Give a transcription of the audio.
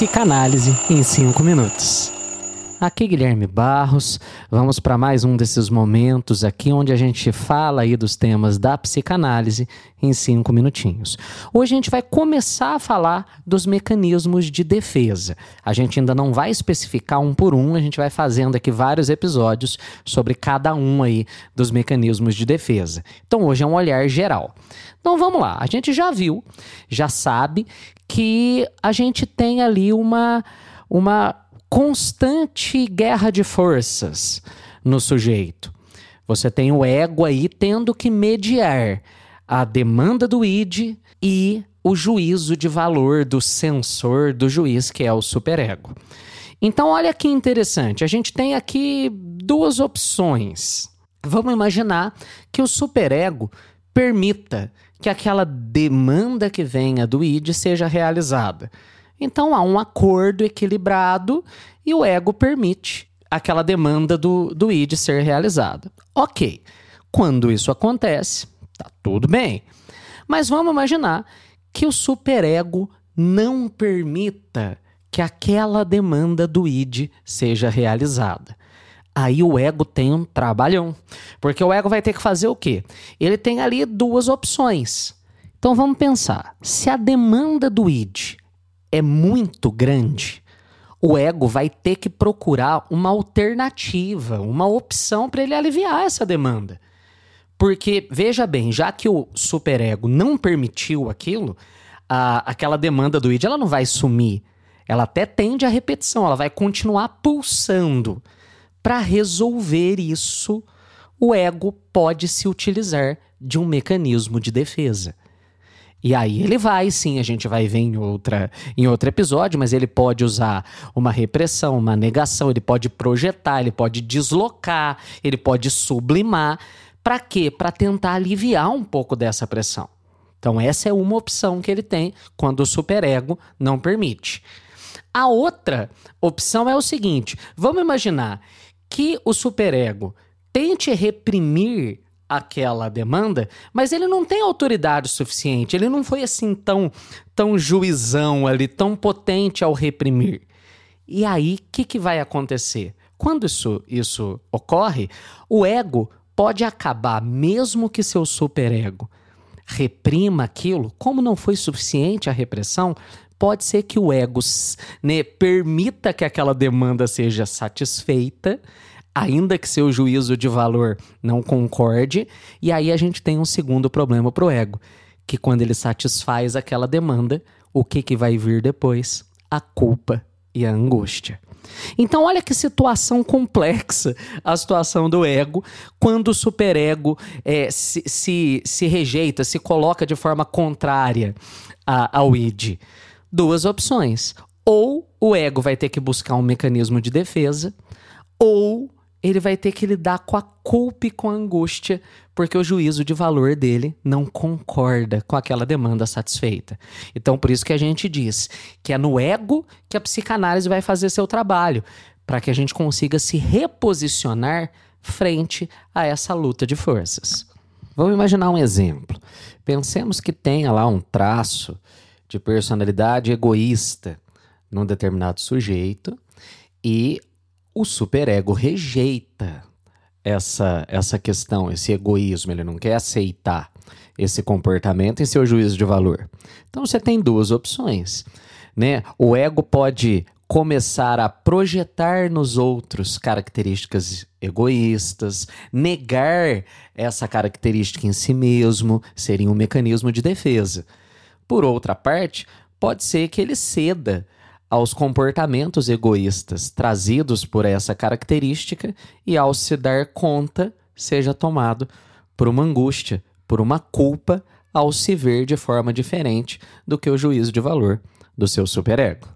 Psicanálise em 5 minutos. Aqui Guilherme Barros, vamos para mais um desses momentos aqui onde a gente fala aí dos temas da psicanálise em cinco minutinhos. Hoje a gente vai começar a falar dos mecanismos de defesa. A gente ainda não vai especificar um por um, a gente vai fazendo aqui vários episódios sobre cada um aí dos mecanismos de defesa. Então hoje é um olhar geral. Então vamos lá, a gente já viu, já sabe que a gente tem ali uma uma constante guerra de forças no sujeito. Você tem o ego aí tendo que mediar a demanda do id e o juízo de valor do sensor do juiz, que é o superego. Então, olha que interessante. A gente tem aqui duas opções. Vamos imaginar que o superego permita que aquela demanda que venha do id seja realizada. Então há um acordo equilibrado e o ego permite aquela demanda do, do id ser realizada. Ok, quando isso acontece, tá tudo bem. Mas vamos imaginar que o superego não permita que aquela demanda do id seja realizada. Aí o ego tem um trabalhão. Porque o ego vai ter que fazer o quê? Ele tem ali duas opções. Então vamos pensar: se a demanda do id é muito grande, o ego vai ter que procurar uma alternativa, uma opção para ele aliviar essa demanda. Porque, veja bem, já que o superego não permitiu aquilo, a, aquela demanda do id ela não vai sumir. Ela até tende à repetição, ela vai continuar pulsando. Para resolver isso, o ego pode se utilizar de um mecanismo de defesa. E aí ele vai, sim, a gente vai ver em, outra, em outro episódio, mas ele pode usar uma repressão, uma negação, ele pode projetar, ele pode deslocar, ele pode sublimar. Para quê? Para tentar aliviar um pouco dessa pressão. Então, essa é uma opção que ele tem quando o superego não permite. A outra opção é o seguinte: vamos imaginar que o superego tente reprimir aquela demanda, mas ele não tem autoridade suficiente, ele não foi assim tão, tão juizão ali, tão potente ao reprimir. E aí, o que, que vai acontecer? Quando isso, isso ocorre, o ego pode acabar, mesmo que seu superego reprima aquilo, como não foi suficiente a repressão, pode ser que o ego né, permita que aquela demanda seja satisfeita ainda que seu juízo de valor não concorde, e aí a gente tem um segundo problema para o ego, que quando ele satisfaz aquela demanda, o que, que vai vir depois? A culpa e a angústia. Então, olha que situação complexa a situação do ego quando o superego é, se, se, se rejeita, se coloca de forma contrária a, ao id. Duas opções. Ou o ego vai ter que buscar um mecanismo de defesa, ou ele vai ter que lidar com a culpa e com a angústia, porque o juízo de valor dele não concorda com aquela demanda satisfeita. Então, por isso que a gente diz que é no ego que a psicanálise vai fazer seu trabalho, para que a gente consiga se reposicionar frente a essa luta de forças. Vamos imaginar um exemplo. Pensemos que tenha lá um traço de personalidade egoísta num determinado sujeito e o superego rejeita essa, essa questão, esse egoísmo, ele não quer aceitar esse comportamento em seu juízo de valor. Então você tem duas opções, né? O ego pode começar a projetar nos outros características egoístas, negar essa característica em si mesmo, seria um mecanismo de defesa. Por outra parte, pode ser que ele ceda aos comportamentos egoístas trazidos por essa característica e, ao se dar conta, seja tomado por uma angústia, por uma culpa, ao se ver de forma diferente do que o juízo de valor do seu superego.